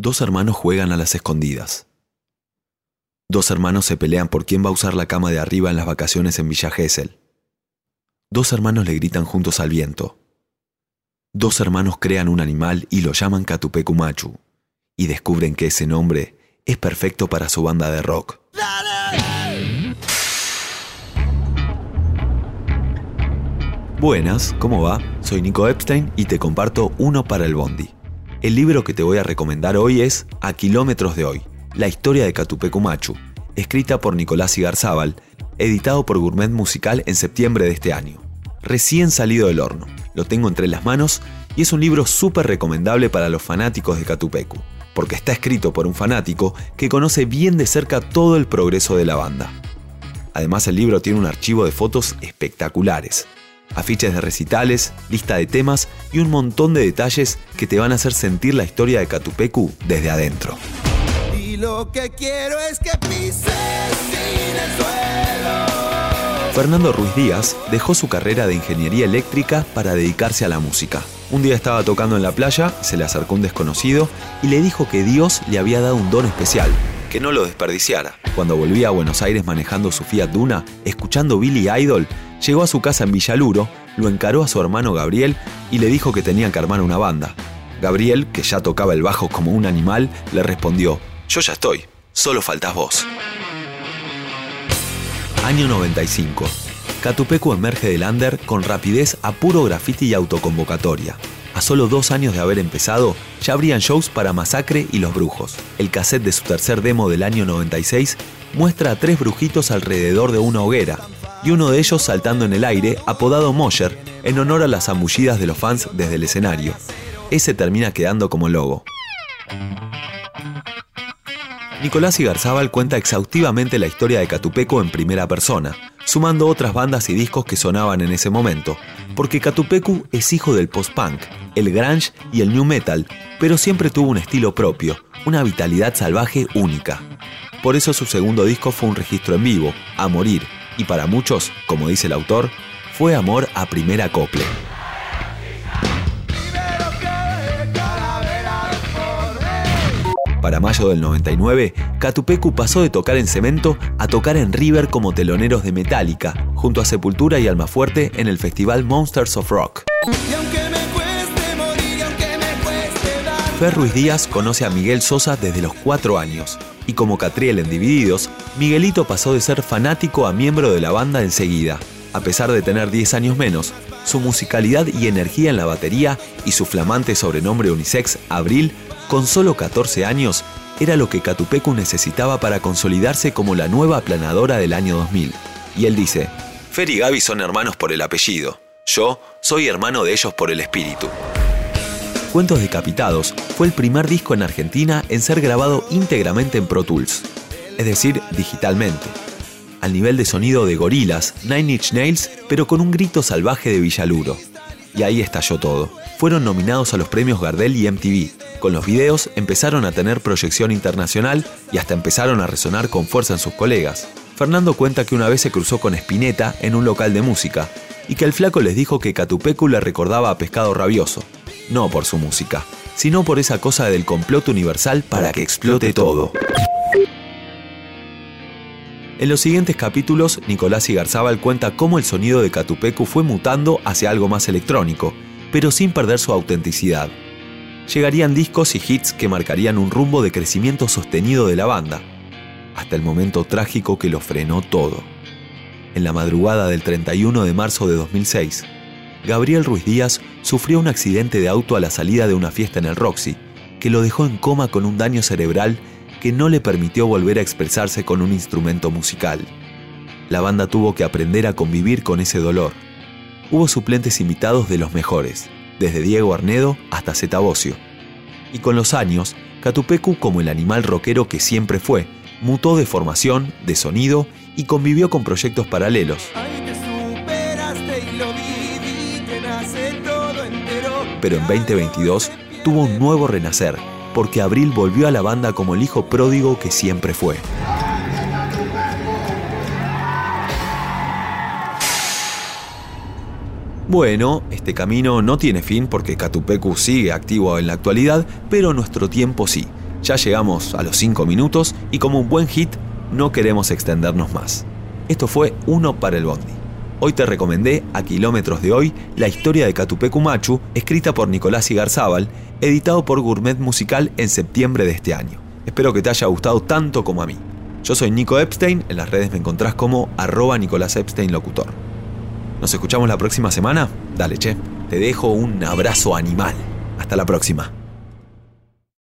Dos hermanos juegan a las escondidas. Dos hermanos se pelean por quién va a usar la cama de arriba en las vacaciones en Villa Gesell. Dos hermanos le gritan juntos al viento. Dos hermanos crean un animal y lo llaman Catupecumachu, y descubren que ese nombre es perfecto para su banda de rock. Buenas, ¿cómo va? Soy Nico Epstein y te comparto uno para el Bondi. El libro que te voy a recomendar hoy es A Kilómetros de Hoy, la historia de Catupecumachu, escrita por Nicolás Igarzábal, editado por Gourmet Musical en septiembre de este año. Recién salido del horno, lo tengo entre las manos y es un libro súper recomendable para los fanáticos de Catupecu, porque está escrito por un fanático que conoce bien de cerca todo el progreso de la banda. Además el libro tiene un archivo de fotos espectaculares, afiches de recitales, lista de temas y un montón de detalles que te van a hacer sentir la historia de Catupecu desde adentro. Y lo que quiero es que pises sin el suelo. Fernando Ruiz Díaz dejó su carrera de ingeniería eléctrica para dedicarse a la música. Un día estaba tocando en la playa, se le acercó un desconocido y le dijo que Dios le había dado un don especial, que no lo desperdiciara. Cuando volvía a Buenos Aires manejando su Fiat Duna, escuchando Billy Idol, llegó a su casa en Villaluro, lo encaró a su hermano Gabriel y le dijo que tenían que armar una banda. Gabriel, que ya tocaba el bajo como un animal, le respondió, yo ya estoy, solo faltas vos. Año 95. Catupecu emerge del under con rapidez a puro graffiti y autoconvocatoria. A solo dos años de haber empezado, ya abrían shows para Masacre y Los Brujos. El cassette de su tercer demo del año 96 muestra a tres brujitos alrededor de una hoguera, y uno de ellos saltando en el aire, apodado Mosher, en honor a las zambullidas de los fans desde el escenario. Ese termina quedando como logo. Nicolás Igarzábal cuenta exhaustivamente la historia de Catupeco en primera persona, sumando otras bandas y discos que sonaban en ese momento, porque Catupecu es hijo del post-punk, el grunge y el new metal, pero siempre tuvo un estilo propio, una vitalidad salvaje única. Por eso su segundo disco fue un registro en vivo, a morir, y para muchos, como dice el autor, fue amor a primer acople. Para mayo del 99, Catupecu pasó de tocar en Cemento a tocar en River como teloneros de Metallica, junto a Sepultura y Almafuerte en el festival Monsters of Rock. Fer Ruiz Díaz conoce a Miguel Sosa desde los 4 años, y como Catriel en Divididos, Miguelito pasó de ser fanático a miembro de la banda enseguida. A pesar de tener 10 años menos, su musicalidad y energía en la batería y su flamante sobrenombre unisex, Abril, con solo 14 años, era lo que Catupecu necesitaba para consolidarse como la nueva aplanadora del año 2000. Y él dice, Fer y Gaby son hermanos por el apellido, yo soy hermano de ellos por el espíritu. Cuentos Decapitados fue el primer disco en Argentina en ser grabado íntegramente en Pro Tools, es decir, digitalmente, al nivel de sonido de Gorilas, Nine Inch Nails, pero con un grito salvaje de Villaluro. Y ahí estalló todo. Fueron nominados a los premios Gardel y MTV. Con los videos empezaron a tener proyección internacional y hasta empezaron a resonar con fuerza en sus colegas. Fernando cuenta que una vez se cruzó con Spinetta en un local de música y que el flaco les dijo que Catupecu le recordaba a Pescado Rabioso. No por su música, sino por esa cosa del complot universal para que explote todo. En los siguientes capítulos, Nicolás Igarzábal cuenta cómo el sonido de Catupecu fue mutando hacia algo más electrónico, pero sin perder su autenticidad. Llegarían discos y hits que marcarían un rumbo de crecimiento sostenido de la banda, hasta el momento trágico que lo frenó todo. En la madrugada del 31 de marzo de 2006, Gabriel Ruiz Díaz sufrió un accidente de auto a la salida de una fiesta en el Roxy, que lo dejó en coma con un daño cerebral que no le permitió volver a expresarse con un instrumento musical. La banda tuvo que aprender a convivir con ese dolor. Hubo suplentes invitados de los mejores, desde Diego Arnedo hasta Zeta. Y con los años, Catupecu, como el animal rockero que siempre fue, mutó de formación, de sonido y convivió con proyectos paralelos. Ay, te superaste y lo viví, Pero en 2022 tuvo un nuevo renacer, porque Abril volvió a la banda como el hijo pródigo que siempre fue. Bueno, este camino no tiene fin porque Catupecu sigue activo en la actualidad, pero nuestro tiempo sí. Ya llegamos a los 5 minutos y como un buen hit no queremos extendernos más. Esto fue Uno para el Bondi. Hoy te recomendé a kilómetros de hoy la historia de Catupecu Machu, escrita por Nicolás Igarzábal, editado por Gourmet Musical en septiembre de este año. Espero que te haya gustado tanto como a mí. Yo soy Nico Epstein, en las redes me encontrás como arroba Nicolás Epstein Locutor. ¿Nos escuchamos la próxima semana? Dale, che. Te dejo un abrazo animal. Hasta la próxima.